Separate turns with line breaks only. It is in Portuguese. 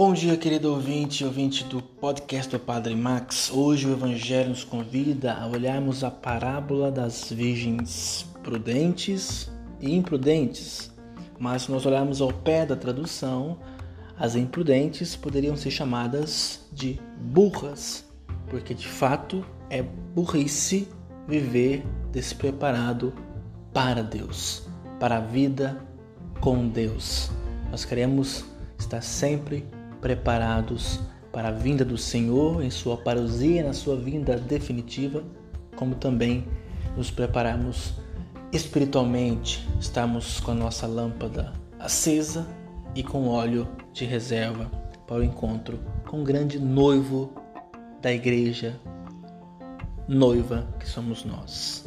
Bom dia, querido ouvinte, ouvinte do podcast do Padre Max. Hoje o Evangelho nos convida a olharmos a parábola das virgens prudentes e imprudentes. Mas se nós olharmos ao pé da tradução, as imprudentes poderiam ser chamadas de burras, porque de fato é burrice viver despreparado para Deus, para a vida com Deus. Nós queremos estar sempre preparados para a vinda do Senhor em sua parousia, na sua vinda definitiva, como também nos prepararmos espiritualmente, estamos com a nossa lâmpada acesa e com óleo de reserva para o encontro com o grande noivo da igreja, noiva que somos nós.